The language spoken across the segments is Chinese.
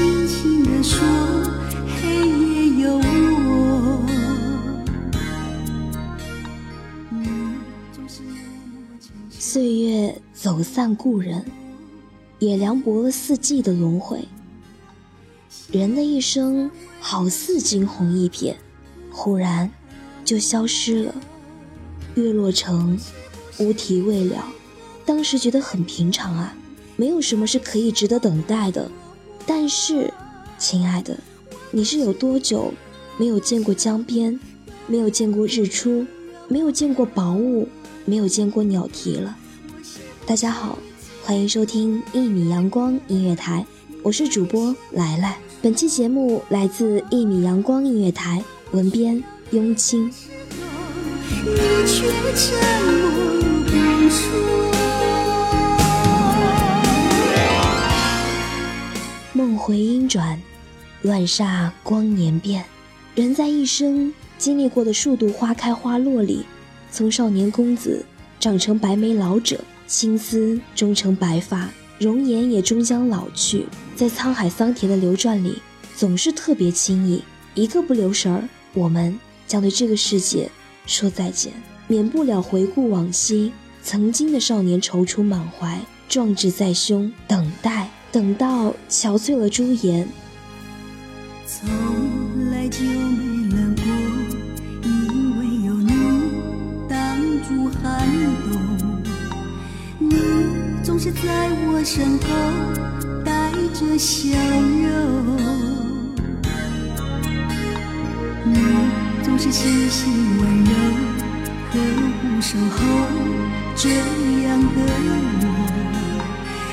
轻轻地说，黑夜有我。岁月走散故人，也凉薄了四季的轮回。人的一生好似惊鸿一瞥，忽然就消失了。月落城，乌啼未了。当时觉得很平常啊，没有什么是可以值得等待的。但是，亲爱的，你是有多久没有见过江边，没有见过日出，没有见过薄雾，没有见过鸟啼了？大家好，欢迎收听一米阳光音乐台，我是主播来来。本期节目来自一米阳光音乐台，文编雍清。你却沉默不说。梦回音转，乱煞光年变。人在一生经历过的数度花开花落里，从少年公子长成白眉老者，青丝终成白发，容颜也终将老去。在沧海桑田的流转里，总是特别轻易，一个不留神儿，我们将对这个世界说再见，免不了回顾往昔，曾经的少年踌躇满怀，壮志在胸，等待，等到憔悴了朱颜，从来就没冷过，因为有你挡住寒冬。你总是在我身后带着笑容，你总是细心温柔，呵护守候这样的我。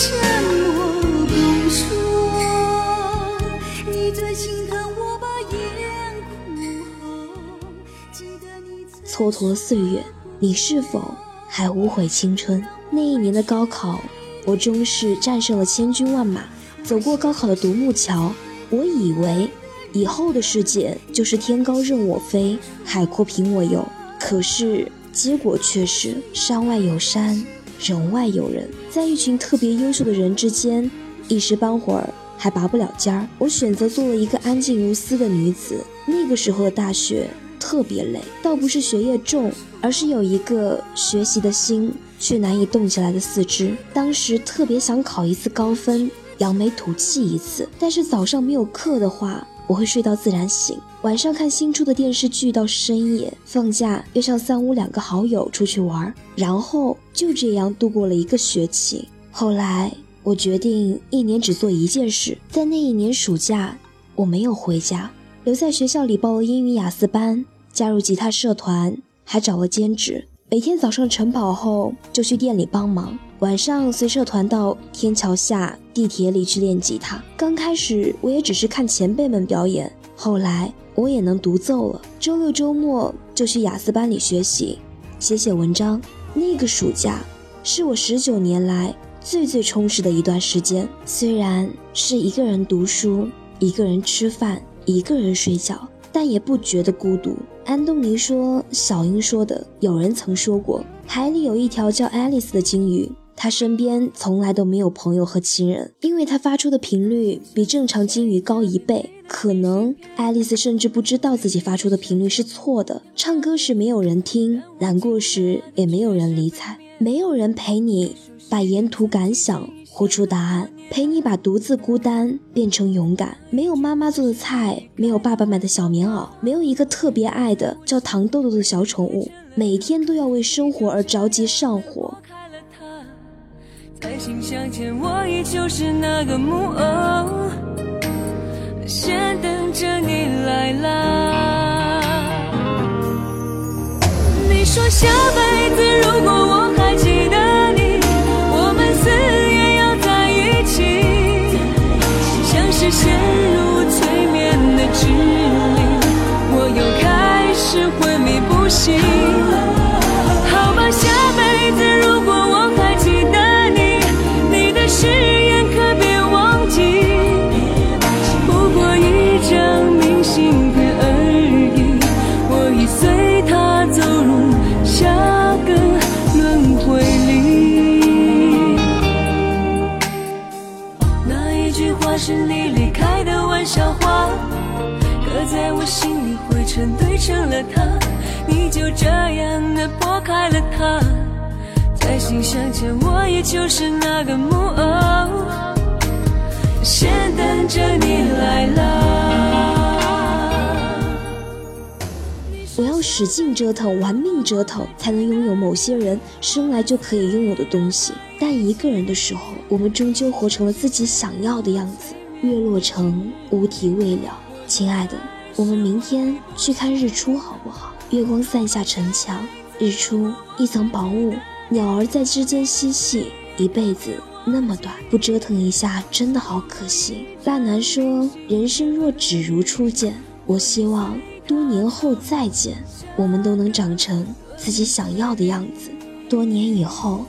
沉默不说。你最心疼我把眼哭红，蹉跎岁月，你是否还无悔青春？那一年的高考，我终是战胜了千军万马，走过高考的独木桥。我以为以后的世界就是天高任我飞，海阔凭我游。可是结果却是山外有山，人外有人，在一群特别优秀的人之间，一时半会儿还拔不了尖儿。我选择做了一个安静如斯的女子。那个时候的大学特别累，倒不是学业重，而是有一个学习的心却难以动起来的四肢。当时特别想考一次高分，扬眉吐气一次，但是早上没有课的话。我会睡到自然醒，晚上看新出的电视剧到深夜，放假约上三五两个好友出去玩，然后就这样度过了一个学期。后来我决定一年只做一件事，在那一年暑假，我没有回家，留在学校里报了英语雅思班，加入吉他社团，还找了兼职。每天早上晨跑后就去店里帮忙，晚上随社团到天桥下地铁里去练吉他。刚开始我也只是看前辈们表演，后来我也能独奏了。周六周末就去雅思班里学习，写写文章。那个暑假是我十九年来最最充实的一段时间，虽然是一个人读书，一个人吃饭，一个人睡觉。但也不觉得孤独。安东尼说：“小英说的，有人曾说过，海里有一条叫爱丽丝的鲸鱼，她身边从来都没有朋友和亲人，因为它发出的频率比正常鲸鱼高一倍。可能爱丽丝甚至不知道自己发出的频率是错的。唱歌时没有人听，难过时也没有人理睬，没有人陪你把沿途感想。”活出答案，陪你把独自孤单变成勇敢。没有妈妈做的菜，没有爸爸买的小棉袄，没有一个特别爱的叫糖豆豆的小宠物，每天都要为生活而着急上火。先等着你来啦。你说下辈子如果我还记得你，我们死也要在一起。像是。陷入催眠的指令，我又开始昏迷不醒。好吧，下辈子如果笑话刻在我心里，灰尘堆成了塔，你就这样的拨开了它，再心相见，我也就是那个木偶，先等着你来啦。我要使劲折腾，玩命折腾，才能拥有某些人生来就可以拥有的东西。但一个人的时候，我们终究活成了自己想要的样子。月落成无题未了，亲爱的，我们明天去看日出好不好？月光散下城墙，日出一层薄雾，鸟儿在枝间嬉戏。一辈子那么短，不折腾一下真的好可惜。大南说：“人生若只如初见，我希望多年后再见，我们都能长成自己想要的样子。多年以后，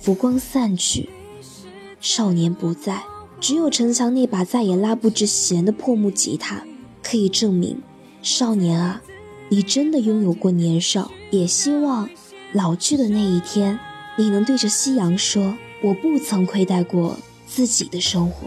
浮光散去，少年不在。”只有城墙那把再也拉不直弦的破木吉他，可以证明，少年啊，你真的拥有过年少。也希望，老去的那一天，你能对着夕阳说：“我不曾亏待过自己的生活。”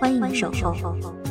欢迎守候。